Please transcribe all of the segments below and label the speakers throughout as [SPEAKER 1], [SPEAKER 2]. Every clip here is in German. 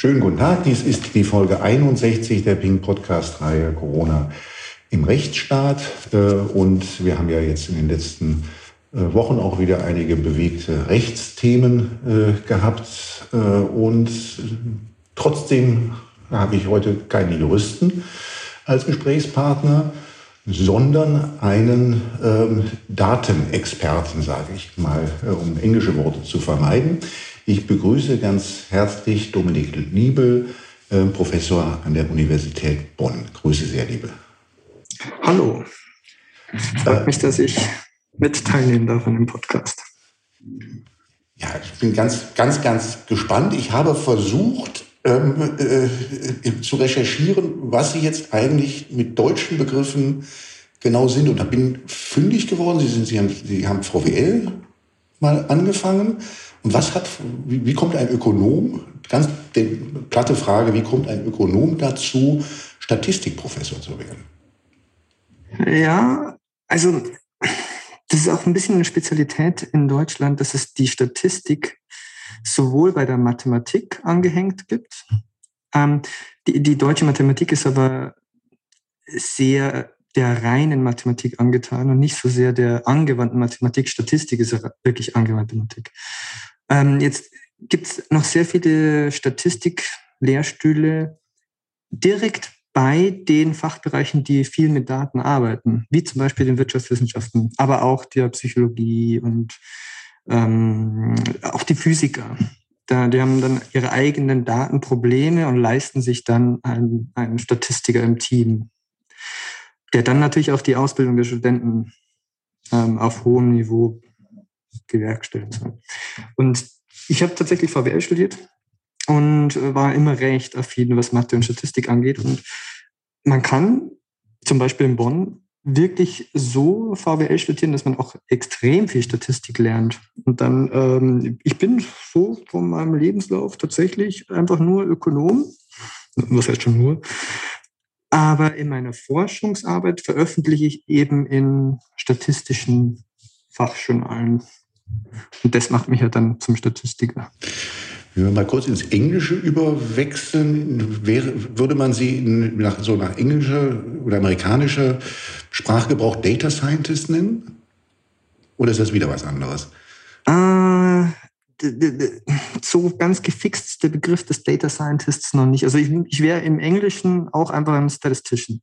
[SPEAKER 1] Schönen guten Tag, dies ist die Folge 61 der Ping Podcast-Reihe Corona im Rechtsstaat. Äh, und wir haben ja jetzt in den letzten äh, Wochen auch wieder einige bewegte Rechtsthemen äh, gehabt. Und trotzdem habe ich heute keine Juristen als Gesprächspartner, sondern einen ähm, Datenexperten, sage ich mal, um englische Worte zu vermeiden. Ich begrüße ganz herzlich Dominik Niebel, äh, Professor an der Universität Bonn. Grüße sehr, Liebe.
[SPEAKER 2] Hallo. Freut äh, mich, dass ich mit teilnehmen darf an dem Podcast.
[SPEAKER 1] Ja, ich bin ganz, ganz, ganz gespannt. Ich habe versucht ähm, äh, zu recherchieren, was Sie jetzt eigentlich mit deutschen Begriffen genau sind. Und da bin fündig geworden. Sie, sind, Sie, haben, Sie haben VWL mal angefangen und was hat, wie, wie kommt ein Ökonom, ganz die platte Frage, wie kommt ein Ökonom dazu, Statistikprofessor zu werden?
[SPEAKER 2] Ja, also das ist auch ein bisschen eine Spezialität in Deutschland, dass es die Statistik sowohl bei der Mathematik angehängt gibt. Ähm, die, die deutsche Mathematik ist aber sehr der reinen Mathematik angetan und nicht so sehr der angewandten Mathematik. Statistik ist wirklich angewandte Mathematik. Ähm, jetzt gibt es noch sehr viele Statistik-Lehrstühle direkt bei den Fachbereichen, die viel mit Daten arbeiten, wie zum Beispiel den Wirtschaftswissenschaften, aber auch der Psychologie und ähm, auch die Physiker. Da, die haben dann ihre eigenen Datenprobleme und leisten sich dann einen, einen Statistiker im Team, der dann natürlich auch die Ausbildung der Studenten ähm, auf hohem Niveau gewerkstellt. Und ich habe tatsächlich VWL studiert und war immer recht affin, was Mathe und Statistik angeht. Und man kann zum Beispiel in Bonn wirklich so VWL studieren, dass man auch extrem viel Statistik lernt. Und dann, ähm, ich bin so von meinem Lebenslauf tatsächlich einfach nur Ökonom. Was heißt schon nur? Aber in meiner Forschungsarbeit veröffentliche ich eben in statistischen Fachjournalen. Und das macht mich ja dann zum Statistiker.
[SPEAKER 1] Wenn wir mal kurz ins Englische überwechseln, wäre, würde man Sie nach, so nach englischer oder amerikanischer Sprachgebrauch Data Scientist nennen? Oder ist das wieder was anderes?
[SPEAKER 2] Äh, so ganz gefixt ist der Begriff des Data Scientists noch nicht. Also ich, ich wäre im Englischen auch einfach ein Statistician.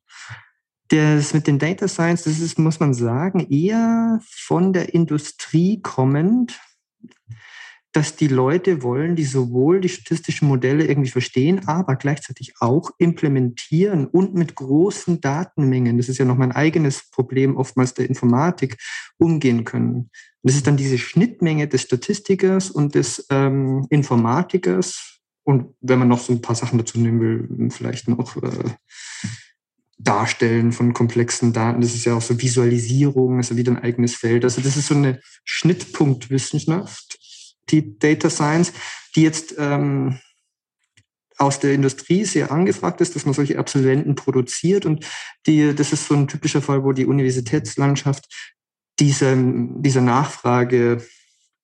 [SPEAKER 2] Das mit den Data Science, das ist, muss man sagen, eher von der Industrie kommend, dass die Leute wollen, die sowohl die statistischen Modelle irgendwie verstehen, aber gleichzeitig auch implementieren und mit großen Datenmengen, das ist ja noch mein eigenes Problem oftmals der Informatik, umgehen können. Und das ist dann diese Schnittmenge des Statistikers und des ähm, Informatikers. Und wenn man noch so ein paar Sachen dazu nehmen will, vielleicht noch äh, Darstellen von komplexen Daten. Das ist ja auch so Visualisierung, ist ja wieder ein eigenes Feld. Also das ist so eine Schnittpunktwissenschaft, die Data Science, die jetzt ähm, aus der Industrie sehr angefragt ist, dass man solche Absolventen produziert. Und die, das ist so ein typischer Fall, wo die Universitätslandschaft dieser, dieser Nachfrage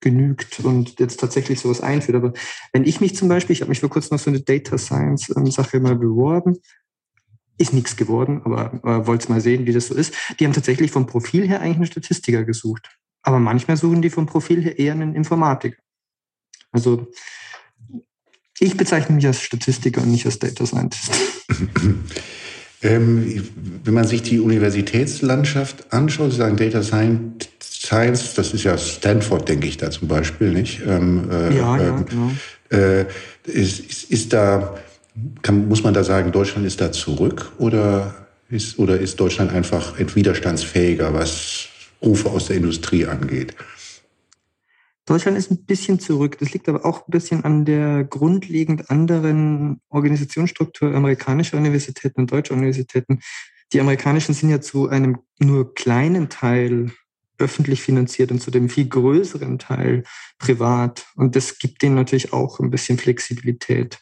[SPEAKER 2] genügt und jetzt tatsächlich sowas einführt. Aber wenn ich mich zum Beispiel, ich habe mich vor kurzem auf so eine Data Science ähm, Sache mal beworben, ist nichts geworden, aber äh, wollte mal sehen, wie das so ist. Die haben tatsächlich vom Profil her eigentlich einen Statistiker gesucht. Aber manchmal suchen die vom Profil her eher einen Informatiker. Also ich bezeichne mich als Statistiker und nicht als Data Scientist.
[SPEAKER 1] ähm, wenn man sich die Universitätslandschaft anschaut, Sie sagen Data Science, das ist ja Stanford, denke ich da zum Beispiel, nicht? Ähm,
[SPEAKER 2] äh, ja, ja, ähm,
[SPEAKER 1] genau. Äh, ist, ist, ist da kann, muss man da sagen, Deutschland ist da zurück oder ist, oder ist Deutschland einfach widerstandsfähiger, was Rufe aus der Industrie angeht?
[SPEAKER 2] Deutschland ist ein bisschen zurück. Das liegt aber auch ein bisschen an der grundlegend anderen Organisationsstruktur amerikanischer Universitäten und deutscher Universitäten. Die amerikanischen sind ja zu einem nur kleinen Teil öffentlich finanziert und zu dem viel größeren Teil privat. Und das gibt denen natürlich auch ein bisschen Flexibilität.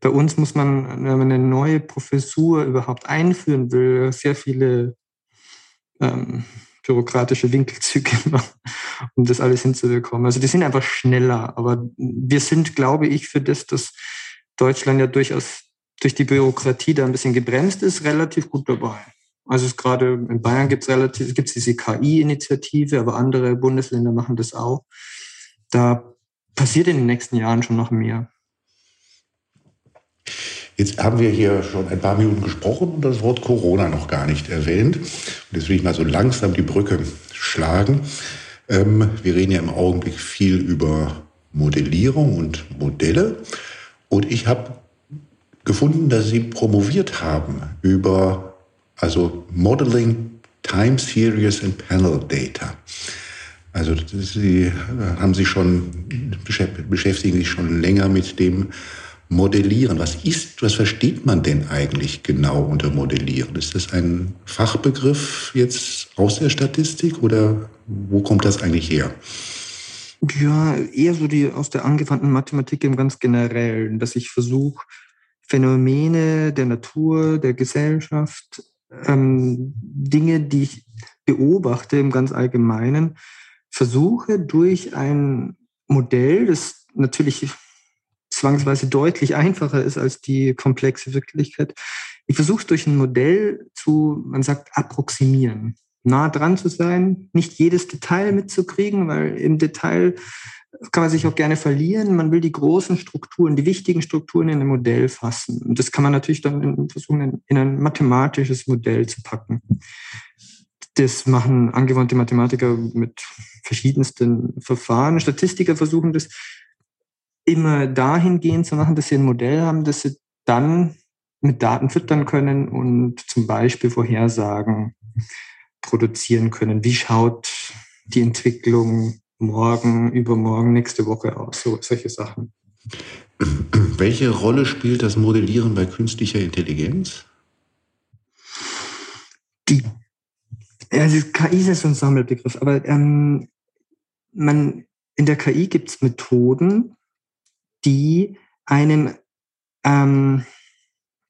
[SPEAKER 2] Bei uns muss man, wenn man eine neue Professur überhaupt einführen will, sehr viele ähm, bürokratische Winkelzüge machen, um das alles hinzubekommen. Also die sind einfach schneller, aber wir sind, glaube ich, für das, dass Deutschland ja durchaus durch die Bürokratie da ein bisschen gebremst ist, relativ gut dabei. Also es gerade in Bayern gibt es relativ, gibt es diese KI-Initiative, aber andere Bundesländer machen das auch. Da passiert in den nächsten Jahren schon noch mehr.
[SPEAKER 1] Jetzt haben wir hier schon ein paar Minuten gesprochen und das Wort Corona noch gar nicht erwähnt. Und jetzt will ich mal so langsam die Brücke schlagen. Ähm, wir reden ja im Augenblick viel über Modellierung und Modelle. Und ich habe gefunden, dass Sie promoviert haben über also Modeling Time Series and Panel Data. Also Sie haben sich schon beschäftigen sich schon länger mit dem Modellieren. Was ist, was versteht man denn eigentlich genau unter Modellieren? Ist das ein Fachbegriff jetzt aus der Statistik oder wo kommt das eigentlich her?
[SPEAKER 2] Ja, eher so die aus der angewandten Mathematik im ganz generellen, dass ich versuche, Phänomene der Natur, der Gesellschaft, ähm, Dinge, die ich beobachte im ganz Allgemeinen, versuche durch ein Modell, das natürlich zwangsweise deutlich einfacher ist als die komplexe Wirklichkeit. Ich versuche es durch ein Modell zu, man sagt, approximieren, nah dran zu sein, nicht jedes Detail mitzukriegen, weil im Detail kann man sich auch gerne verlieren. Man will die großen Strukturen, die wichtigen Strukturen in ein Modell fassen. Und das kann man natürlich dann versuchen, in ein mathematisches Modell zu packen. Das machen angewandte Mathematiker mit verschiedensten Verfahren. Statistiker versuchen das immer dahingehend zu machen, dass sie ein Modell haben, das sie dann mit Daten füttern können und zum Beispiel Vorhersagen produzieren können. Wie schaut die Entwicklung morgen, übermorgen, nächste Woche aus? So, solche Sachen.
[SPEAKER 1] Welche Rolle spielt das Modellieren bei künstlicher Intelligenz?
[SPEAKER 2] Die, also KI ist so ein Sammelbegriff, aber ähm, man, in der KI gibt es Methoden, die einem, ähm,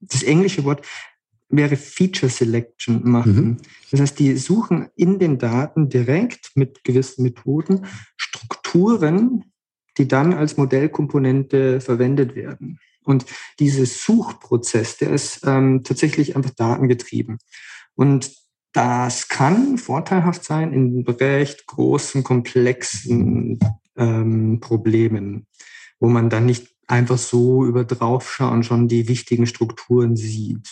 [SPEAKER 2] das englische Wort wäre Feature Selection machen. Mhm. Das heißt, die suchen in den Daten direkt mit gewissen Methoden Strukturen, die dann als Modellkomponente verwendet werden. Und dieser Suchprozess, der ist ähm, tatsächlich einfach datengetrieben. Und das kann vorteilhaft sein in recht großen, komplexen ähm, Problemen wo man dann nicht einfach so über draufschauen schon die wichtigen Strukturen sieht.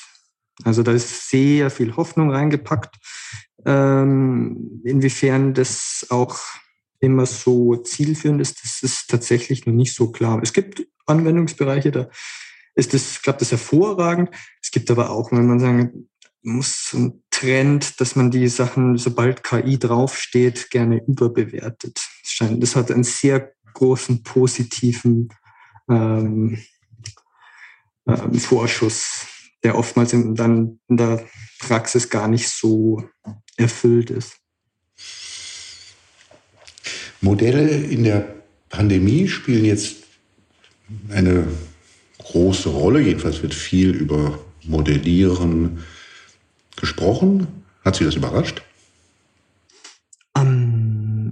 [SPEAKER 2] Also da ist sehr viel Hoffnung reingepackt. Ähm, inwiefern das auch immer so zielführend ist, das ist tatsächlich noch nicht so klar. Es gibt Anwendungsbereiche, da ist das, klappt das hervorragend. Es gibt aber auch, wenn man sagen muss, ein Trend, dass man die Sachen, sobald KI draufsteht, gerne überbewertet. Das hat einen sehr großen positiven ähm, ähm, Vorschuss, der oftmals in, dann in der Praxis gar nicht so erfüllt ist.
[SPEAKER 1] Modelle in der Pandemie spielen jetzt eine große Rolle. Jedenfalls wird viel über Modellieren gesprochen. Hat Sie das überrascht?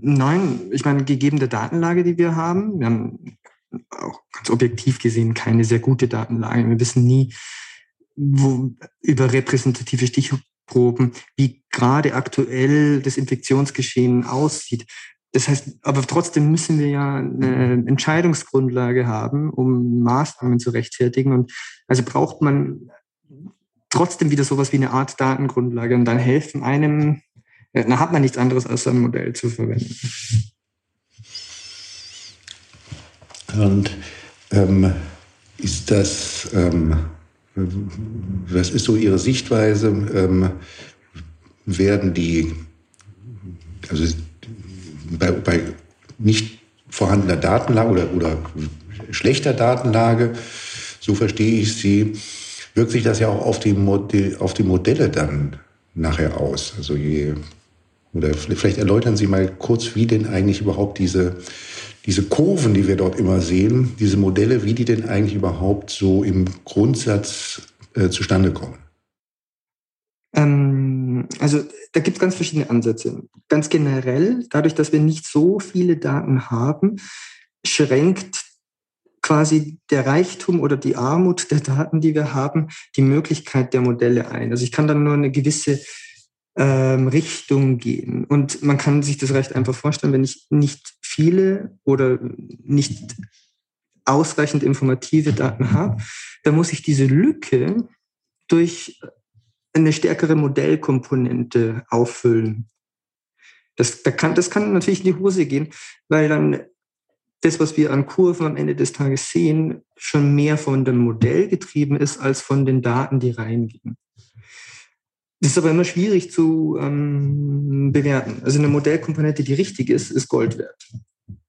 [SPEAKER 2] Nein, ich meine, gegeben der Datenlage, die wir haben, wir haben auch ganz objektiv gesehen keine sehr gute Datenlage. Wir wissen nie wo, über repräsentative Stichproben, wie gerade aktuell das Infektionsgeschehen aussieht. Das heißt, aber trotzdem müssen wir ja eine Entscheidungsgrundlage haben, um Maßnahmen zu rechtfertigen. Und also braucht man trotzdem wieder sowas wie eine Art Datengrundlage und dann helfen einem dann hat man nichts anderes als ein Modell zu verwenden.
[SPEAKER 1] Und ähm, ist das, ähm, was ist so Ihre Sichtweise? Ähm, werden die, also bei, bei nicht vorhandener Datenlage oder, oder schlechter Datenlage, so verstehe ich sie, wirkt sich das ja auch auf die, Modell, auf die Modelle dann nachher aus. Also je oder vielleicht erläutern Sie mal kurz, wie denn eigentlich überhaupt diese, diese Kurven, die wir dort immer sehen, diese Modelle, wie die denn eigentlich überhaupt so im Grundsatz äh, zustande kommen.
[SPEAKER 2] Ähm, also da gibt es ganz verschiedene Ansätze. Ganz generell, dadurch, dass wir nicht so viele Daten haben, schränkt quasi der Reichtum oder die Armut der Daten, die wir haben, die Möglichkeit der Modelle ein. Also ich kann dann nur eine gewisse ähm, Richtung gehen. Und man kann sich das recht einfach vorstellen, wenn ich nicht viele oder nicht ausreichend informative Daten habe, dann muss ich diese Lücke durch eine stärkere Modellkomponente auffüllen. Das, da kann, das kann natürlich in die Hose gehen, weil dann das, was wir an Kurven am Ende des Tages sehen, schon mehr von dem Modell getrieben ist, als von den Daten, die reingehen. Das ist aber immer schwierig zu ähm, bewerten. Also eine Modellkomponente, die richtig ist, ist Gold wert.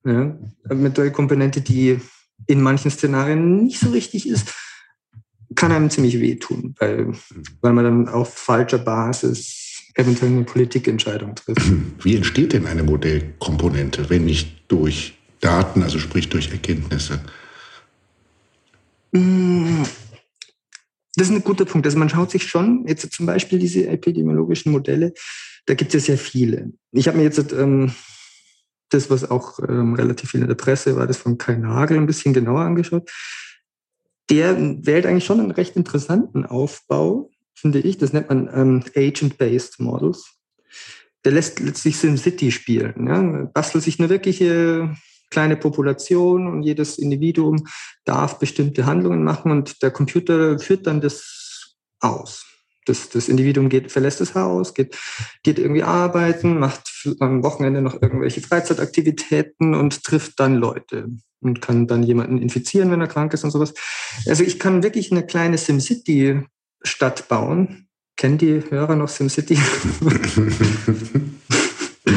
[SPEAKER 2] Ja? Eine Modellkomponente, die in manchen Szenarien nicht so richtig ist, kann einem ziemlich wehtun, weil, weil man dann auf falscher Basis eventuell eine Politikentscheidung trifft.
[SPEAKER 1] Wie entsteht denn eine Modellkomponente, wenn nicht durch Daten, also sprich durch Erkenntnisse?
[SPEAKER 2] Mm, das ist ein guter Punkt. Also man schaut sich schon, jetzt zum Beispiel diese epidemiologischen Modelle, da gibt es ja sehr viele. Ich habe mir jetzt ähm, das, was auch ähm, relativ viel in der Presse war, das von Kai Nagel ein bisschen genauer angeschaut. Der wählt eigentlich schon einen recht interessanten Aufbau, finde ich. Das nennt man ähm, Agent-Based Models. Der lässt letztlich SimCity spielen. Ja? Bastelt sich eine wirkliche kleine Population und jedes Individuum darf bestimmte Handlungen machen und der Computer führt dann das aus. Das, das Individuum geht, verlässt das Haus, geht, geht irgendwie arbeiten, macht am Wochenende noch irgendwelche Freizeitaktivitäten und trifft dann Leute und kann dann jemanden infizieren, wenn er krank ist und sowas. Also ich kann wirklich eine kleine SimCity-Stadt bauen. Kennen die Hörer noch SimCity?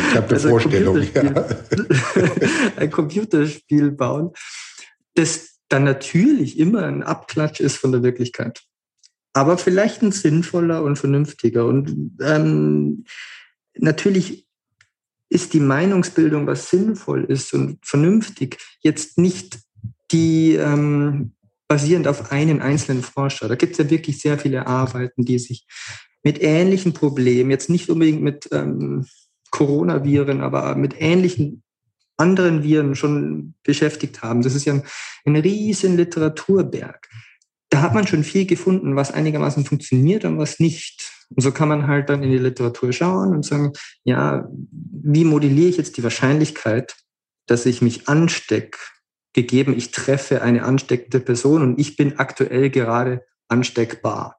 [SPEAKER 1] Ich habe eine also Vorstellung.
[SPEAKER 2] Ein Computerspiel, ja. ein Computerspiel bauen, das dann natürlich immer ein Abklatsch ist von der Wirklichkeit. Aber vielleicht ein sinnvoller und vernünftiger. Und ähm, natürlich ist die Meinungsbildung, was sinnvoll ist und vernünftig, jetzt nicht die ähm, basierend auf einen einzelnen Forscher. Da gibt es ja wirklich sehr viele Arbeiten, die sich mit ähnlichen Problemen, jetzt nicht unbedingt mit ähm, Coronaviren, aber mit ähnlichen anderen Viren schon beschäftigt haben. Das ist ja ein, ein riesen Literaturberg. Da hat man schon viel gefunden, was einigermaßen funktioniert und was nicht. Und so kann man halt dann in die Literatur schauen und sagen, ja, wie modelliere ich jetzt die Wahrscheinlichkeit, dass ich mich anstecke, gegeben ich treffe eine ansteckende Person und ich bin aktuell gerade ansteckbar.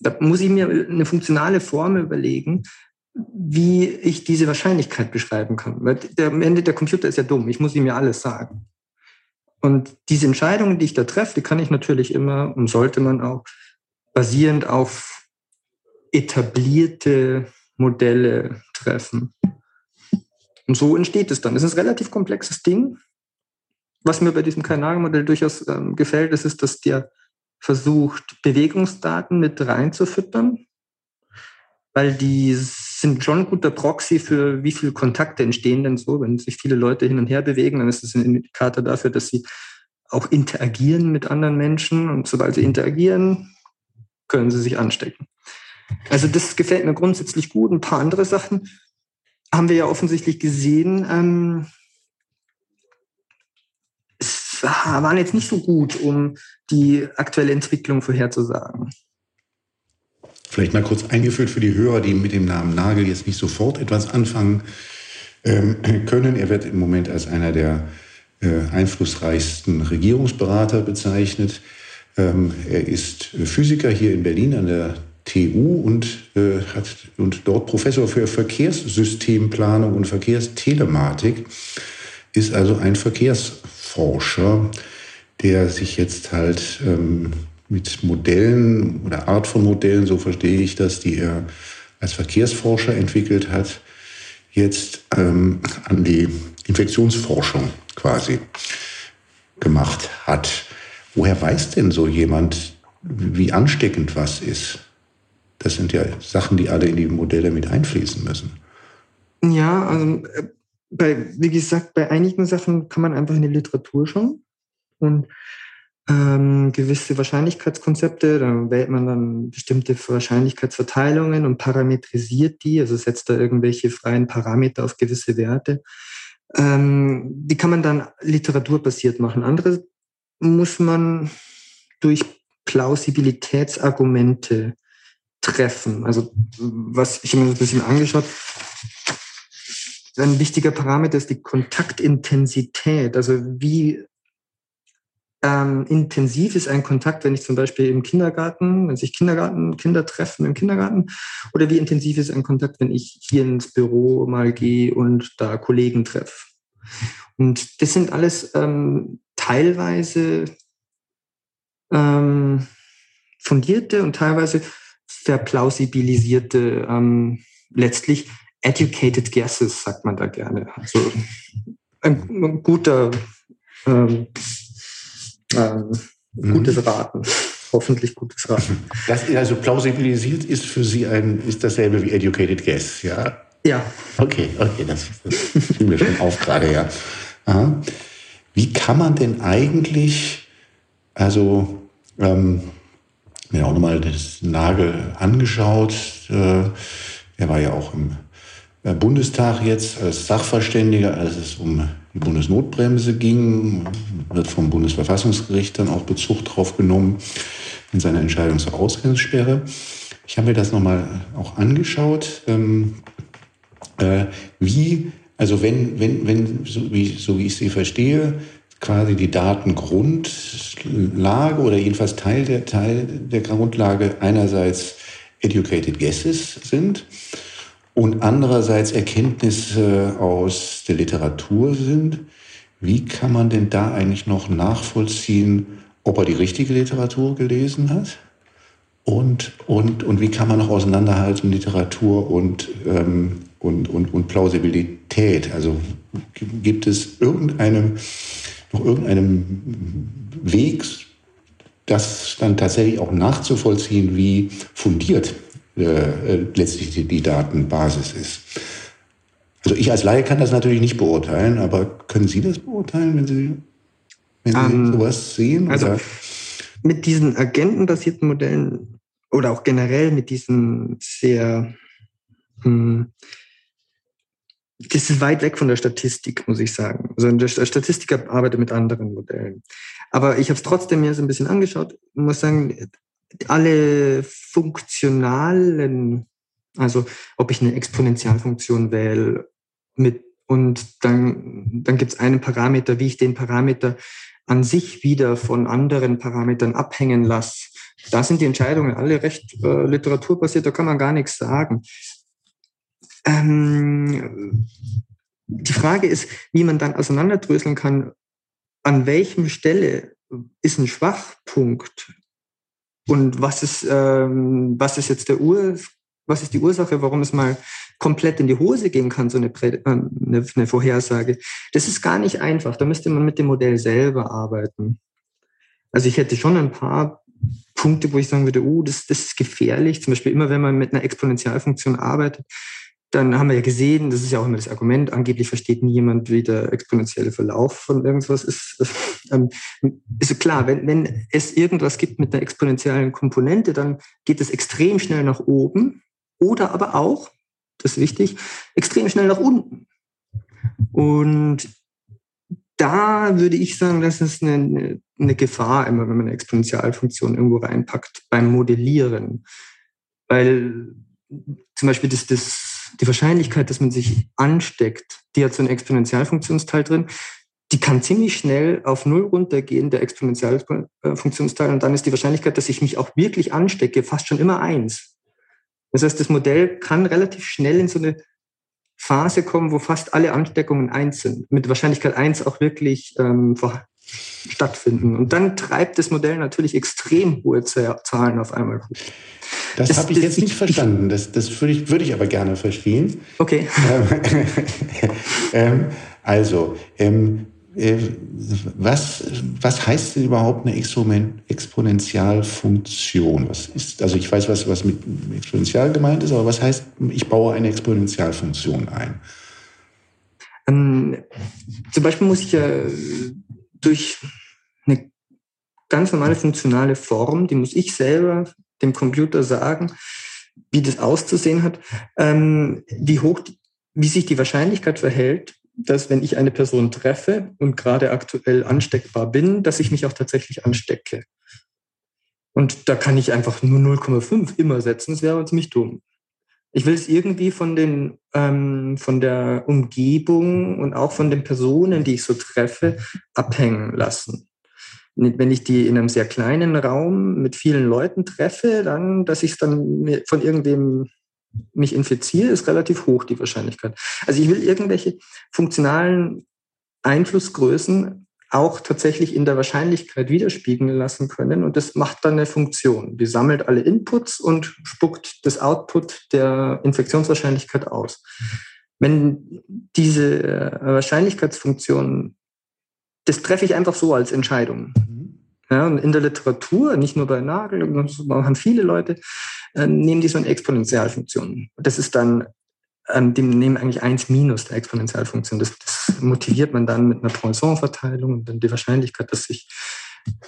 [SPEAKER 2] Da muss ich mir eine funktionale Formel überlegen, wie ich diese Wahrscheinlichkeit beschreiben kann. Weil der, am Ende der Computer ist ja dumm, ich muss ihm ja alles sagen. Und diese Entscheidungen, die ich da treffe, die kann ich natürlich immer und sollte man auch basierend auf etablierte Modelle treffen. Und so entsteht es dann. Es ist ein relativ komplexes Ding. Was mir bei diesem Kanalmodell durchaus ähm, gefällt, ist, ist, dass der versucht, Bewegungsdaten mit reinzufüttern, weil die sind schon ein guter Proxy für wie viele Kontakte entstehen denn so. Wenn sich viele Leute hin und her bewegen, dann ist das ein Indikator dafür, dass sie auch interagieren mit anderen Menschen. Und sobald sie interagieren, können sie sich anstecken. Also das gefällt mir grundsätzlich gut. Ein paar andere Sachen haben wir ja offensichtlich gesehen. Ähm, es waren jetzt nicht so gut, um die aktuelle Entwicklung vorherzusagen.
[SPEAKER 1] Vielleicht mal kurz eingeführt für die Hörer, die mit dem Namen Nagel jetzt nicht sofort etwas anfangen ähm, können. Er wird im Moment als einer der äh, einflussreichsten Regierungsberater bezeichnet. Ähm, er ist Physiker hier in Berlin an der TU und äh, hat und dort Professor für Verkehrssystemplanung und Verkehrstelematik, ist also ein Verkehrsforscher, der sich jetzt halt ähm, mit Modellen oder Art von Modellen, so verstehe ich das, die er als Verkehrsforscher entwickelt hat, jetzt ähm, an die Infektionsforschung quasi gemacht hat. Woher weiß denn so jemand, wie ansteckend was ist? Das sind ja Sachen, die alle in die Modelle mit einfließen müssen.
[SPEAKER 2] Ja, also äh, bei, wie gesagt, bei einigen Sachen kann man einfach in die Literatur schauen und ähm, gewisse Wahrscheinlichkeitskonzepte. Da wählt man dann bestimmte Wahrscheinlichkeitsverteilungen und parametrisiert die, also setzt da irgendwelche freien Parameter auf gewisse Werte. Ähm, die kann man dann literaturbasiert machen. Andere muss man durch Plausibilitätsargumente treffen. Also was ich mir ein bisschen angeschaut, ein wichtiger Parameter ist die Kontaktintensität. Also wie ähm, intensiv ist ein Kontakt, wenn ich zum Beispiel im Kindergarten, wenn sich Kindergarten, Kinder treffen im Kindergarten, oder wie intensiv ist ein Kontakt, wenn ich hier ins Büro mal gehe und da Kollegen treffe. Und das sind alles ähm, teilweise ähm, fundierte und teilweise verplausibilisierte, ähm, letztlich educated guesses, sagt man da gerne. Also ein, ein guter, ähm, ähm, mhm. gutes Raten. Hoffentlich gutes Raten.
[SPEAKER 1] Das, also plausibilisiert ist für Sie ein, ist dasselbe wie educated guess, ja?
[SPEAKER 2] Ja.
[SPEAKER 1] Okay, okay, das, das fiel mir schon auf gerade, ja. Aha. Wie kann man denn eigentlich, also, ähm, mir auch nochmal das Nagel angeschaut, äh, er war ja auch im äh, Bundestag jetzt als Sachverständiger, als es um die Bundesnotbremse ging, wird vom Bundesverfassungsgericht dann auch Bezug drauf genommen in seiner Entscheidung zur Ausgangssperre. Ich habe mir das nochmal auch angeschaut, ähm, äh, wie, also wenn, wenn, wenn so wie, so wie ich sie verstehe, quasi die Datengrundlage oder jedenfalls Teil der, Teil der Grundlage einerseits educated guesses sind und andererseits Erkenntnisse aus der Literatur sind. Wie kann man denn da eigentlich noch nachvollziehen, ob er die richtige Literatur gelesen hat? Und, und, und wie kann man noch auseinanderhalten Literatur und, ähm, und, und, und Plausibilität? Also gibt es irgendeinem, noch irgendeinem Weg, das dann tatsächlich auch nachzuvollziehen, wie fundiert äh, äh, letztlich die, die Datenbasis ist. Also ich als Laie kann das natürlich nicht beurteilen, aber können Sie das beurteilen, wenn Sie, wenn Sie um, ähm, sowas sehen?
[SPEAKER 2] Also oder? mit diesen agentenbasierten Modellen oder auch generell mit diesen sehr, hm, das ist weit weg von der Statistik, muss ich sagen. Also der Statistiker arbeitet mit anderen Modellen. Aber ich habe es trotzdem mir so ein bisschen angeschaut und muss sagen, alle funktionalen, also ob ich eine Exponentialfunktion wähle mit und dann, dann gibt es einen Parameter, wie ich den Parameter an sich wieder von anderen Parametern abhängen lasse. Da sind die Entscheidungen alle recht äh, literaturbasiert, da kann man gar nichts sagen. Ähm, die Frage ist, wie man dann auseinanderdröseln kann, an welchem Stelle ist ein Schwachpunkt und was ist, ähm, was ist jetzt der Ur, was ist die Ursache, warum es mal komplett in die Hose gehen kann, so eine, Prä äh, eine, eine Vorhersage? Das ist gar nicht einfach. Da müsste man mit dem Modell selber arbeiten. Also ich hätte schon ein paar Punkte, wo ich sagen würde, oh, das, das ist gefährlich. Zum Beispiel immer, wenn man mit einer Exponentialfunktion arbeitet, dann haben wir ja gesehen, das ist ja auch immer das Argument, angeblich versteht niemand, wie der exponentielle Verlauf von irgendwas ist. Ähm, ist klar, wenn, wenn es irgendwas gibt mit einer exponentiellen Komponente, dann geht es extrem schnell nach oben oder aber auch, das ist wichtig, extrem schnell nach unten. Und da würde ich sagen, das ist eine, eine Gefahr immer, wenn man eine Exponentialfunktion irgendwo reinpackt beim Modellieren. Weil zum Beispiel das, das, die Wahrscheinlichkeit, dass man sich ansteckt, die hat so einen Exponentialfunktionsteil drin, die kann ziemlich schnell auf Null runtergehen, der Exponentialfunktionsteil, und dann ist die Wahrscheinlichkeit, dass ich mich auch wirklich anstecke, fast schon immer eins. Das heißt, das Modell kann relativ schnell in so eine Phase kommen, wo fast alle Ansteckungen eins sind, mit Wahrscheinlichkeit eins auch wirklich ähm, stattfinden. Und dann treibt das Modell natürlich extrem hohe Zahlen auf einmal hoch.
[SPEAKER 1] Das, habe ich jetzt nicht verstanden. Das, das würde ich, würde ich aber gerne verstehen.
[SPEAKER 2] Okay.
[SPEAKER 1] ähm, also, ähm, äh, was, was heißt denn überhaupt eine Exponentialfunktion? Was ist, also ich weiß, was, was mit Exponential gemeint ist, aber was heißt, ich baue eine Exponentialfunktion ein?
[SPEAKER 2] Ähm, zum Beispiel muss ich ja durch eine ganz normale funktionale Form, die muss ich selber dem Computer sagen, wie das auszusehen hat, ähm, wie hoch, wie sich die Wahrscheinlichkeit verhält, dass wenn ich eine Person treffe und gerade aktuell ansteckbar bin, dass ich mich auch tatsächlich anstecke. Und da kann ich einfach nur 0,5 immer setzen, das wäre ziemlich dumm. Ich will es irgendwie von, den, ähm, von der Umgebung und auch von den Personen, die ich so treffe, abhängen lassen. Wenn ich die in einem sehr kleinen Raum mit vielen Leuten treffe, dann, dass ich es dann von irgendwem mich infiziere, ist relativ hoch die Wahrscheinlichkeit. Also ich will irgendwelche funktionalen Einflussgrößen auch tatsächlich in der Wahrscheinlichkeit widerspiegeln lassen können. Und das macht dann eine Funktion. Die sammelt alle Inputs und spuckt das Output der Infektionswahrscheinlichkeit aus. Wenn diese Wahrscheinlichkeitsfunktion, das treffe ich einfach so als Entscheidung. Mhm. Ja, und in der Literatur, nicht nur bei Nagel, haben viele Leute, äh, nehmen die so eine Exponentialfunktion. Das ist dann, ähm, die nehmen eigentlich 1 minus der Exponentialfunktion. Das, das motiviert man dann mit einer Poisson-Verteilung und dann die Wahrscheinlichkeit, dass ich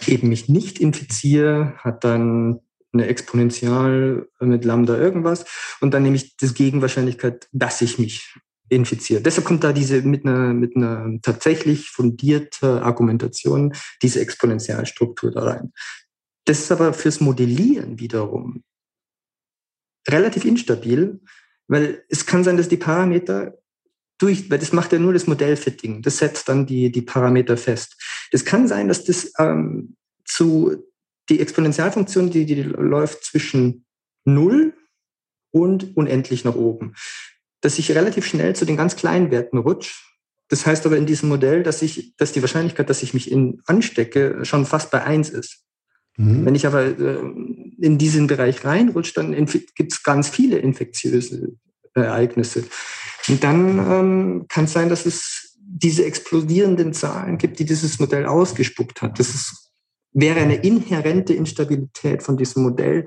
[SPEAKER 2] eben mich nicht infiziere, hat dann eine Exponential mit Lambda irgendwas und dann nehme ich das Gegenwahrscheinlichkeit, dass ich mich infiziere. Deshalb kommt da diese mit einer, mit einer tatsächlich fundierten Argumentation diese Exponentialstruktur da rein. Das ist aber fürs Modellieren wiederum relativ instabil, weil es kann sein, dass die Parameter durch, weil das macht ja nur das Modellfitting, das setzt dann die, die Parameter fest. Es kann sein, dass das ähm, zu die Exponentialfunktion, die, die läuft zwischen 0 und unendlich nach oben, dass ich relativ schnell zu den ganz kleinen Werten rutsche. Das heißt aber in diesem Modell, dass ich, dass die Wahrscheinlichkeit, dass ich mich in, anstecke, schon fast bei 1 ist. Mhm. Wenn ich aber äh, in diesen Bereich reinrutsche, dann gibt es ganz viele infektiöse Ereignisse. Und dann ähm, kann es sein, dass es diese explodierenden Zahlen gibt, die dieses Modell ausgespuckt hat. Das ist, wäre eine inhärente Instabilität von diesem Modell.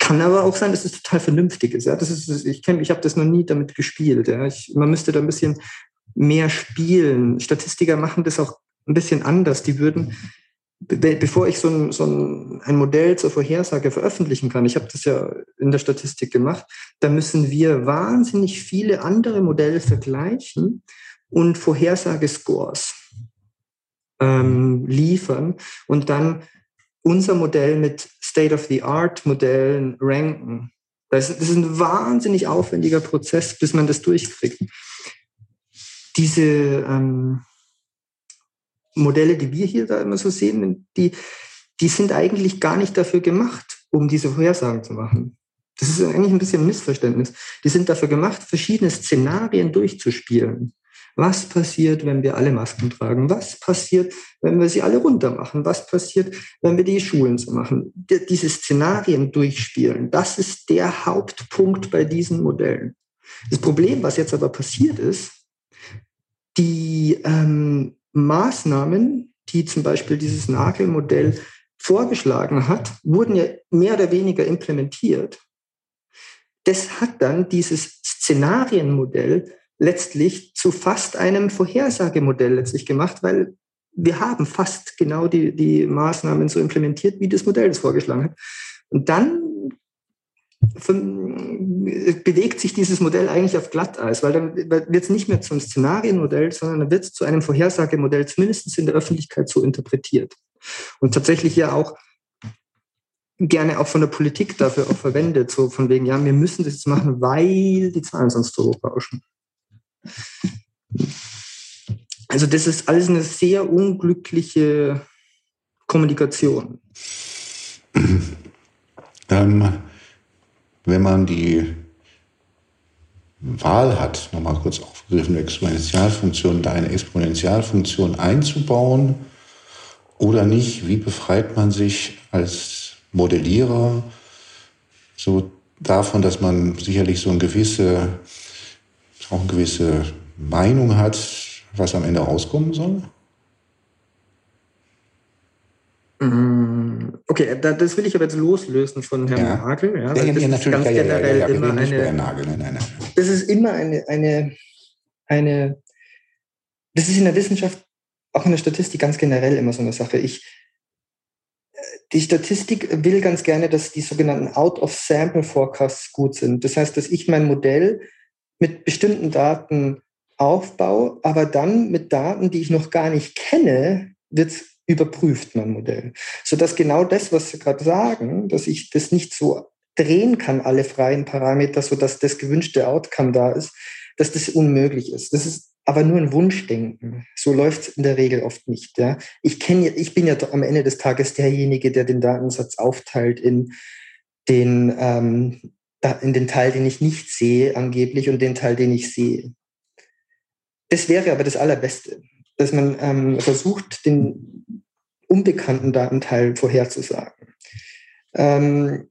[SPEAKER 2] Kann aber auch sein, dass es total vernünftig ist. Ja? Das ist ich kenne, ich habe das noch nie damit gespielt. Ja? Ich, man müsste da ein bisschen mehr spielen. Statistiker machen das auch ein bisschen anders. Die würden bevor ich so ein, so ein, ein Modell zur Vorhersage veröffentlichen kann, ich habe das ja in der Statistik gemacht, da müssen wir wahnsinnig viele andere Modelle vergleichen und Vorhersagescores ähm, liefern und dann unser Modell mit State-of-the-Art-Modellen ranken. Das, ist ein wahnsinnig aufwendiger Prozess, bis man das durchkriegt. Diese ähm, Modelle, die wir hier da immer so sehen, die, die sind eigentlich gar nicht dafür gemacht, um diese Vorhersagen zu machen. Das ist eigentlich ein bisschen ein Missverständnis. Die sind dafür gemacht, verschiedene Szenarien durchzuspielen. Was passiert, wenn wir alle Masken tragen? Was passiert, wenn wir sie alle runter machen? Was passiert, wenn wir die Schulen so machen? Diese Szenarien durchspielen, das ist der Hauptpunkt bei diesen Modellen. Das Problem, was jetzt aber passiert ist, die ähm, Maßnahmen, die zum Beispiel dieses Nagelmodell vorgeschlagen hat, wurden ja mehr oder weniger implementiert. Das hat dann dieses Szenarienmodell letztlich zu fast einem Vorhersagemodell letztlich gemacht, weil wir haben fast genau die, die Maßnahmen so implementiert, wie das Modell das vorgeschlagen hat. Und dann bewegt sich dieses Modell eigentlich auf Glatteis, weil dann wird es nicht mehr zum Szenarienmodell, sondern dann wird es zu einem Vorhersagemodell, zumindest in der Öffentlichkeit so interpretiert. Und tatsächlich ja auch gerne auch von der Politik dafür auch verwendet, so von wegen, ja, wir müssen das jetzt machen, weil die Zahlen sonst so rauschen. Also das ist alles eine sehr unglückliche Kommunikation.
[SPEAKER 1] Ähm, wenn man die Wahl hat, nochmal kurz aufgegriffen, Exponentialfunktion, da eine Exponentialfunktion einzubauen oder nicht, wie befreit man sich als Modellierer so davon, dass man sicherlich so eine gewisse, auch eine gewisse Meinung hat, was am Ende rauskommen soll?
[SPEAKER 2] Mm, okay, das will ich aber jetzt loslösen von Herrn ja. Nagel. Ja,
[SPEAKER 1] ja, ja natürlich, ganz ja, generell ja, ja, immer eine, Nagel. Nein, nein, nein.
[SPEAKER 2] Das ist immer eine, eine, eine, das ist in der Wissenschaft, auch in der Statistik ganz generell immer so eine Sache. Ich, die Statistik will ganz gerne, dass die sogenannten Out-of-Sample-Forecasts gut sind. Das heißt, dass ich mein Modell mit bestimmten Daten aufbaue, aber dann mit Daten, die ich noch gar nicht kenne, wird überprüft, mein Modell. Sodass genau das, was Sie gerade sagen, dass ich das nicht so drehen kann, alle freien Parameter, sodass das gewünschte Outcome da ist, dass das unmöglich ist. Das ist aber nur ein Wunschdenken. So läuft es in der Regel oft nicht. Ja? Ich, kenn, ich bin ja am Ende des Tages derjenige, der den Datensatz aufteilt in den, ähm, in den Teil, den ich nicht sehe, angeblich, und den Teil, den ich sehe. Das wäre aber das Allerbeste, dass man ähm, versucht, den unbekannten Datenteil vorherzusagen. Ähm,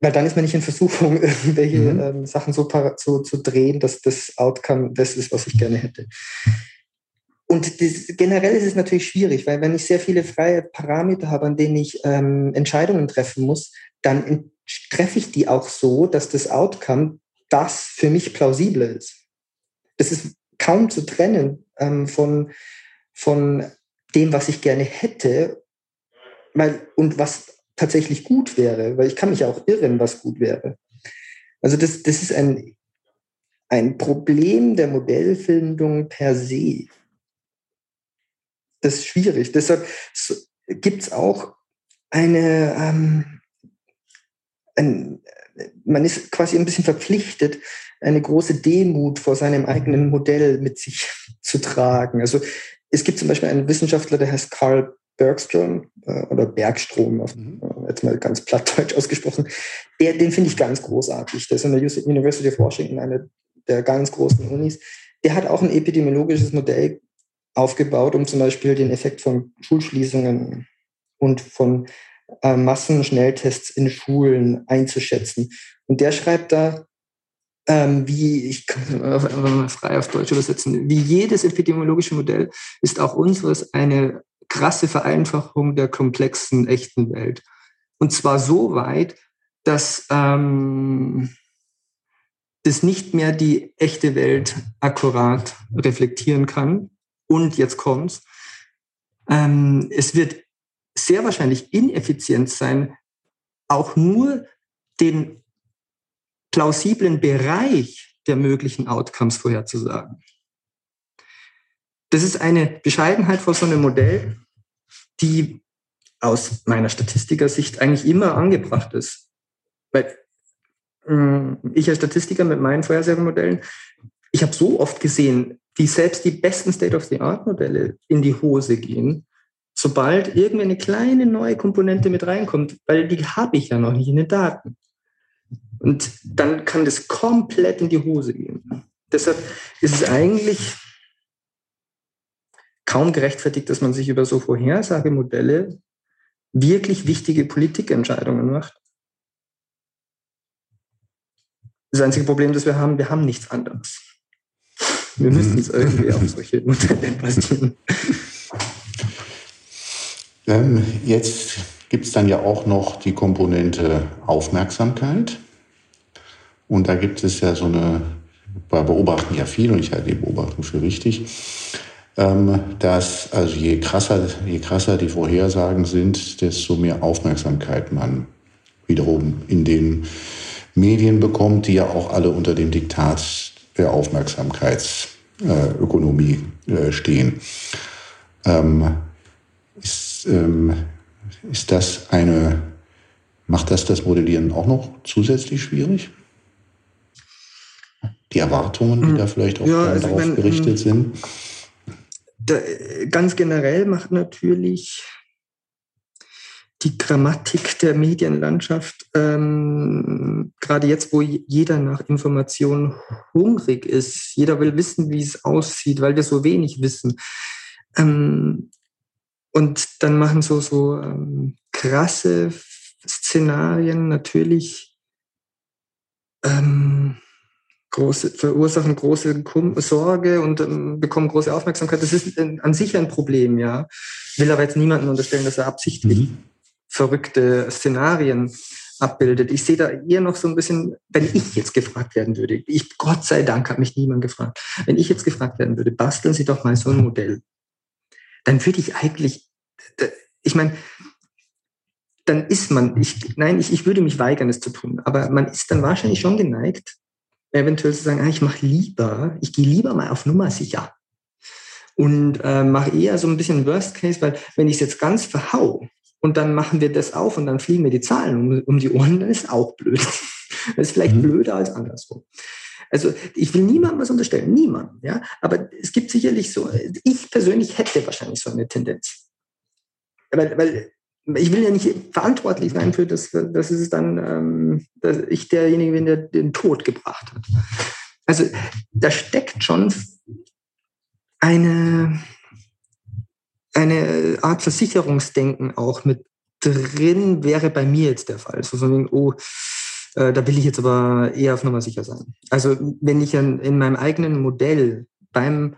[SPEAKER 2] weil dann ist man nicht in Versuchung, irgendwelche mhm. ähm, Sachen so zu, zu drehen, dass das Outcome das ist, was ich gerne hätte. Und das, generell ist es natürlich schwierig, weil wenn ich sehr viele freie Parameter habe, an denen ich ähm, Entscheidungen treffen muss, dann treffe ich die auch so, dass das Outcome das für mich plausible ist. Das ist kaum zu trennen ähm, von, von dem, was ich gerne hätte, weil, und was tatsächlich gut wäre, weil ich kann mich auch irren, was gut wäre. Also das, das ist ein, ein Problem der Modellfindung per se. Das ist schwierig. Deshalb gibt es auch eine, ähm, ein, man ist quasi ein bisschen verpflichtet, eine große Demut vor seinem eigenen Modell mit sich zu tragen. Also es gibt zum Beispiel einen Wissenschaftler, der heißt Carl Bergstrom äh, oder Bergstrom, auf, mhm. äh, jetzt mal ganz plattdeutsch ausgesprochen, der, den finde ich ganz großartig. Der ist an der University of Washington, eine der ganz großen Unis. Der hat auch ein epidemiologisches Modell aufgebaut, um zum Beispiel den Effekt von Schulschließungen und von äh, Massenschnelltests in Schulen einzuschätzen. Und der schreibt da, ähm, wie, ich kann einfach mal frei auf Deutsch übersetzen, wie jedes epidemiologische Modell ist auch unseres eine krasse Vereinfachung der komplexen echten Welt. Und zwar so weit, dass ähm, das nicht mehr die echte Welt akkurat reflektieren kann. Und jetzt kommt's. Ähm, es wird sehr wahrscheinlich ineffizient sein, auch nur den plausiblen Bereich der möglichen Outcomes vorherzusagen. Das ist eine Bescheidenheit vor so einem Modell, die aus meiner Statistikersicht eigentlich immer angebracht ist. Weil äh, ich als Statistiker mit meinen Vorhersagemodellen, ich habe so oft gesehen, wie selbst die besten State-of-the-Art-Modelle in die Hose gehen, sobald irgendwie eine kleine neue Komponente mit reinkommt, weil die habe ich ja noch nicht in den Daten. Und dann kann das komplett in die Hose gehen. Deshalb ist es eigentlich kaum gerechtfertigt, dass man sich über so Vorhersagemodelle wirklich wichtige Politikentscheidungen macht. Das einzige Problem, das wir haben, wir haben nichts anderes. Wir müssen es irgendwie auf solche Modelle basieren.
[SPEAKER 1] Ähm, jetzt gibt es dann ja auch noch die Komponente Aufmerksamkeit. Und da gibt es ja so eine, wir beobachten ja viel und ich halte die Beobachtung für richtig, ähm, dass also je krasser, je krasser die Vorhersagen sind, desto mehr Aufmerksamkeit man wiederum in den Medien bekommt, die ja auch alle unter dem Diktat der Aufmerksamkeitsökonomie äh, stehen. Ähm, ist, ähm, ist das eine, macht das das Modellieren auch noch zusätzlich schwierig? Die Erwartungen, die hm. da vielleicht auch ja, also darauf gerichtet sind?
[SPEAKER 2] da, ganz generell macht natürlich die Grammatik der Medienlandschaft, ähm, gerade jetzt, wo jeder nach Informationen hungrig ist, jeder will wissen, wie es aussieht, weil wir so wenig wissen. Ähm, und dann machen so, so ähm, krasse Szenarien natürlich ähm, große, verursachen große Sorge und ähm, bekommen große Aufmerksamkeit. Das ist an sich ein Problem, ja. Will aber jetzt niemanden unterstellen, dass er absichtlich mhm. verrückte Szenarien abbildet. Ich sehe da eher noch so ein bisschen, wenn ich jetzt gefragt werden würde, ich, Gott sei Dank hat mich niemand gefragt, wenn ich jetzt gefragt werden würde, basteln Sie doch mal so ein Modell, dann würde ich eigentlich, ich meine, dann ist man, ich, nein, ich, ich würde mich weigern, es zu tun, aber man ist dann wahrscheinlich schon geneigt, eventuell zu sagen, ah, ich mache lieber, ich gehe lieber mal auf Nummer sicher und äh, mache eher so ein bisschen Worst Case, weil wenn ich es jetzt ganz verhau und dann machen wir das auf und dann fliegen mir die Zahlen um, um die Ohren, dann ist auch blöd. das ist vielleicht mhm. blöder als anderswo. Also ich will niemandem was unterstellen, niemandem, ja. Aber es gibt sicherlich so, ich persönlich hätte wahrscheinlich so eine Tendenz. Weil, weil ich will ja nicht verantwortlich sein für das, dass es dann, ähm, dass ich derjenige bin, der den Tod gebracht hat. Also da steckt schon eine, eine Art Versicherungsdenken auch mit drin, wäre bei mir jetzt der Fall. So von oh, äh, da will ich jetzt aber eher auf Nummer sicher sein. Also wenn ich in, in meinem eigenen Modell beim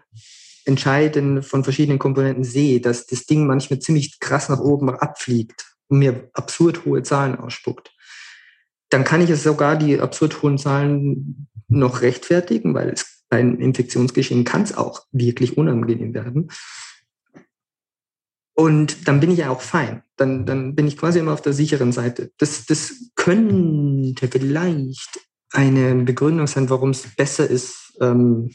[SPEAKER 2] Entscheiden von verschiedenen Komponenten sehe, dass das Ding manchmal ziemlich krass nach oben abfliegt und mir absurd hohe Zahlen ausspuckt, dann kann ich es sogar die absurd hohen Zahlen noch rechtfertigen, weil es beim Infektionsgeschehen kann es auch wirklich unangenehm werden. Und dann bin ich ja auch fein. Dann, dann bin ich quasi immer auf der sicheren Seite. Das, das könnte vielleicht eine Begründung sein, warum es besser ist, ähm,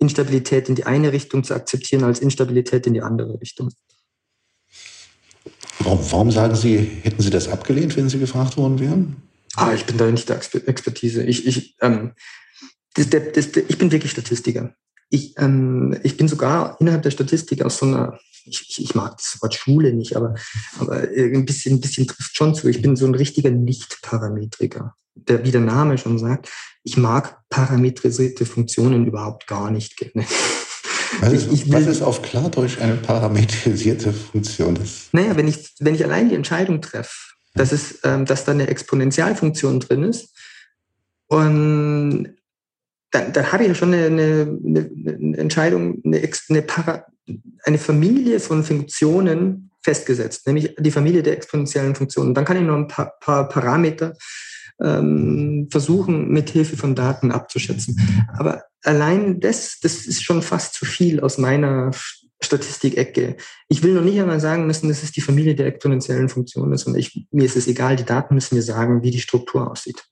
[SPEAKER 2] Instabilität in die eine Richtung zu akzeptieren, als Instabilität in die andere Richtung.
[SPEAKER 1] Warum, warum sagen Sie, hätten Sie das abgelehnt, wenn Sie gefragt worden wären?
[SPEAKER 2] Ah, ich bin da nicht der Expertise. Ich, ich, ähm, das, das, das, ich bin wirklich Statistiker. Ich, ähm, ich bin sogar innerhalb der Statistik aus so einer ich, ich, mag das Wort Schule nicht, aber, aber ein, bisschen, ein bisschen trifft schon zu. Ich bin so ein richtiger Nicht-Parametriker. Der, wie der Name schon sagt, ich mag parametrisierte Funktionen überhaupt gar nicht gerne.
[SPEAKER 1] Also, ich, ich was ist auf Klardeutsch eine parametrisierte Funktion?
[SPEAKER 2] Das naja, wenn ich, wenn ich allein die Entscheidung treffe, dass, es, ähm, dass da eine Exponentialfunktion drin ist, und dann, dann habe ich ja schon eine, eine, eine Entscheidung, eine, eine, Para, eine Familie von Funktionen festgesetzt, nämlich die Familie der exponentiellen Funktionen. Dann kann ich noch ein paar, paar Parameter ähm, versuchen, mit Hilfe von Daten abzuschätzen. Aber allein das, das ist schon fast zu viel aus meiner Statistikecke. Ich will noch nicht einmal sagen müssen, dass es die Familie der exponentiellen Funktionen ist. Und ich, mir ist es egal, die Daten müssen mir sagen, wie die Struktur aussieht.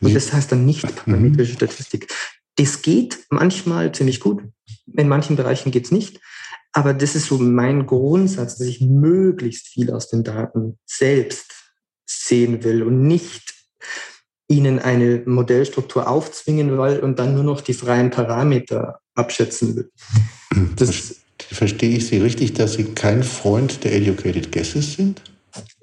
[SPEAKER 2] Und das heißt dann nicht parametrische Statistik. Das geht manchmal ziemlich gut. In manchen Bereichen geht es nicht. Aber das ist so mein Grundsatz, dass ich möglichst viel aus den Daten selbst sehen will und nicht ihnen eine Modellstruktur aufzwingen will und dann nur noch die freien Parameter abschätzen will.
[SPEAKER 1] Das Verstehe ich Sie richtig, dass Sie kein Freund der Educated Guesses sind?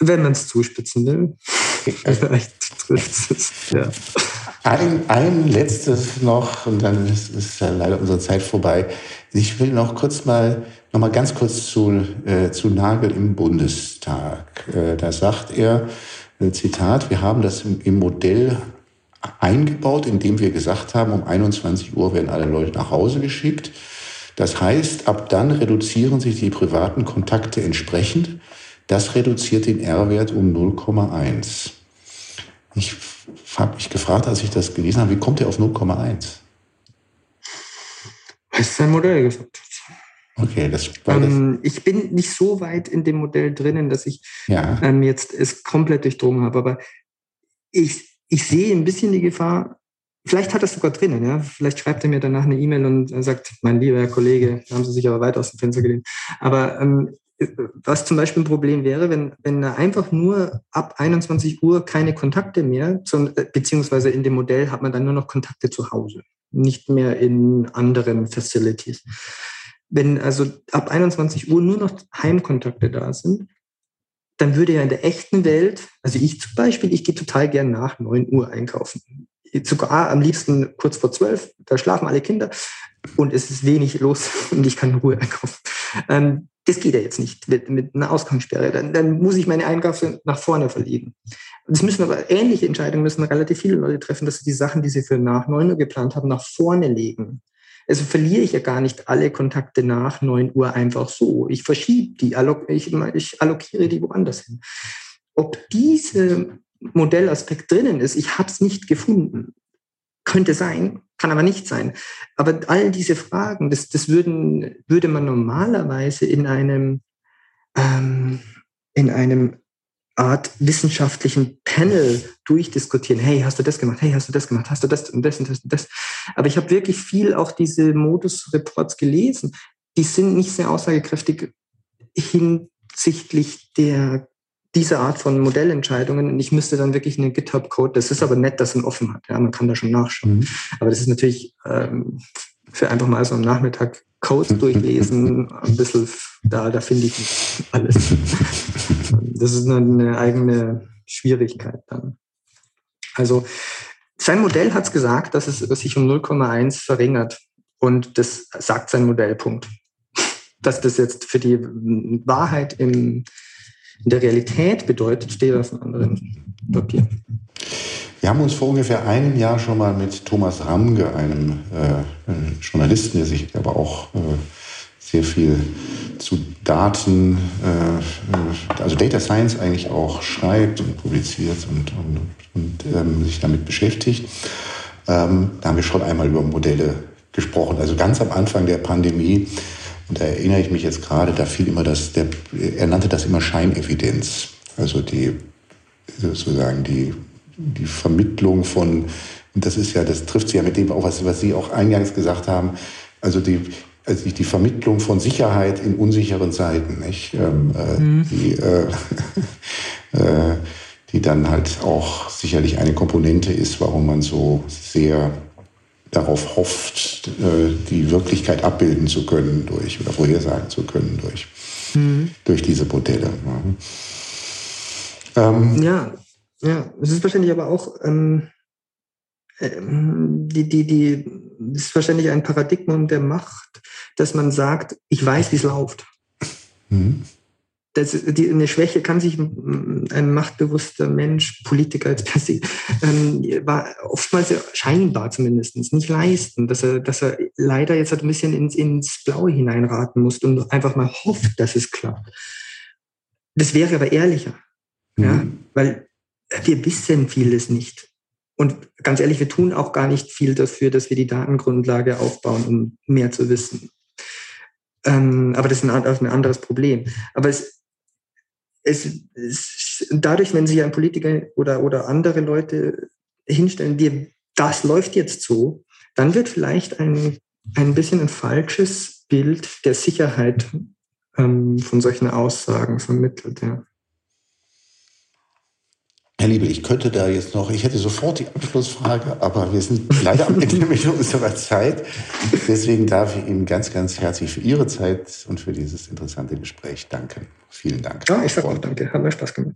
[SPEAKER 2] Wenn man es zuspitzen will. Vielleicht trifft es. Ja.
[SPEAKER 1] Ein, ein letztes noch, und dann ist, ist ja leider unsere Zeit vorbei. Ich will noch kurz mal, noch mal ganz kurz zu, äh, zu Nagel im Bundestag. Äh, da sagt er, äh, Zitat, wir haben das im, im Modell eingebaut, indem wir gesagt haben, um 21 Uhr werden alle Leute nach Hause geschickt. Das heißt, ab dann reduzieren sich die privaten Kontakte entsprechend. Das reduziert den R-Wert um 0,1. Ich habe mich gefragt, als ich das gelesen habe, wie kommt er auf 0,1?
[SPEAKER 2] Das ist sein Modell gesagt
[SPEAKER 1] Okay, das,
[SPEAKER 2] ähm, Ich bin nicht so weit in dem Modell drinnen, dass ich ja. ähm, jetzt es komplett durchdrungen habe, aber ich, ich sehe ein bisschen die Gefahr, vielleicht hat er es sogar drinnen, ja. Vielleicht schreibt er mir danach eine E-Mail und sagt, mein lieber Herr Kollege, da haben Sie sich aber weit aus dem Fenster gelehnt. Aber ähm, was zum Beispiel ein Problem wäre, wenn, wenn einfach nur ab 21 Uhr keine Kontakte mehr, zum, äh, beziehungsweise in dem Modell hat man dann nur noch Kontakte zu Hause, nicht mehr in anderen Facilities. Wenn also ab 21 Uhr nur noch Heimkontakte da sind, dann würde ja in der echten Welt, also ich zum Beispiel, ich gehe total gern nach 9 Uhr einkaufen. Sogar am liebsten kurz vor 12, da schlafen alle Kinder und es ist wenig los und ich kann in Ruhe einkaufen. Ähm, das geht ja jetzt nicht mit, mit einer Ausgangssperre. Dann, dann, muss ich meine Einkäufe nach vorne verlegen. Das müssen aber ähnliche Entscheidungen müssen relativ viele Leute treffen, dass sie die Sachen, die sie für nach 9 Uhr geplant haben, nach vorne legen. Also verliere ich ja gar nicht alle Kontakte nach 9 Uhr einfach so. Ich verschiebe die, ich, ich allokiere die woanders hin. Ob dieser Modellaspekt drinnen ist, ich habe es nicht gefunden. Könnte sein, kann aber nicht sein. Aber all diese Fragen, das, das würden, würde man normalerweise in einem, ähm, in einem Art wissenschaftlichen Panel durchdiskutieren. Hey, hast du das gemacht? Hey, hast du das gemacht? Hast du das und das und das und das? Aber ich habe wirklich viel auch diese Modus-Reports gelesen. Die sind nicht sehr aussagekräftig hinsichtlich der dieser Art von Modellentscheidungen. Und ich müsste dann wirklich eine GitHub-Code, das ist aber nett, dass man offen hat. Ja, man kann da schon nachschauen. Mhm. Aber das ist natürlich ähm, für einfach mal so am Nachmittag Code durchlesen, ein bisschen, da, da finde ich nicht alles. Das ist eine eigene Schwierigkeit dann. Also sein Modell hat es gesagt, dass es sich um 0,1 verringert. Und das sagt sein Modellpunkt. Dass das jetzt für die Wahrheit im, in der Realität bedeutet, steht auf einem anderen Papier.
[SPEAKER 1] Wir haben uns vor ungefähr einem Jahr schon mal mit Thomas Ramge, einem äh, Journalisten, der sich aber auch äh, sehr viel zu Daten, äh, also Data Science eigentlich auch schreibt und publiziert und, und, und ähm, sich damit beschäftigt. Ähm, da haben wir schon einmal über Modelle gesprochen. Also ganz am Anfang der Pandemie, und da erinnere ich mich jetzt gerade, da fiel immer das, der, er nannte das immer Scheinevidenz. Also die sozusagen die die Vermittlung von, und das ist ja, das trifft sich ja mit dem auch, was, was Sie auch eingangs gesagt haben, also die, also die Vermittlung von Sicherheit in unsicheren Zeiten, nicht? Ähm, äh, mhm. die, äh, äh, die dann halt auch sicherlich eine Komponente ist, warum man so sehr darauf hofft, äh, die Wirklichkeit abbilden zu können durch oder vorhersagen zu können durch, mhm. durch diese Modelle.
[SPEAKER 2] Ähm, ja, ja, es ist wahrscheinlich aber auch ähm, ähm, die, die, die, ist wahrscheinlich ein Paradigma der Macht, dass man sagt, ich weiß, wie es läuft. Mhm. Das, die, eine Schwäche kann sich ein machtbewusster Mensch, Politiker als per se, ähm, war oftmals scheinbar zumindest nicht leisten, dass er, dass er leider jetzt halt ein bisschen ins, ins Blaue hineinraten muss und einfach mal hofft, dass es klappt. Das wäre aber ehrlicher. Mhm. Ja, weil wir wissen vieles nicht. Und ganz ehrlich, wir tun auch gar nicht viel dafür, dass wir die Datengrundlage aufbauen, um mehr zu wissen. Ähm, aber das ist ein, ein, anderes Problem. Aber es, es, es, dadurch, wenn sich ein Politiker oder, oder andere Leute hinstellen, die, das läuft jetzt so, dann wird vielleicht ein, ein bisschen ein falsches Bild der Sicherheit ähm, von solchen Aussagen vermittelt. Ja.
[SPEAKER 1] Herr Liebe, ich könnte da jetzt noch, ich hätte sofort die Abschlussfrage, aber wir sind leider am Ende mit unserer Zeit. Deswegen darf ich Ihnen ganz, ganz herzlich für Ihre Zeit und für dieses interessante Gespräch danken. Vielen Dank.
[SPEAKER 2] Ja, ich sage auch danke. Hat mir Spaß gemacht.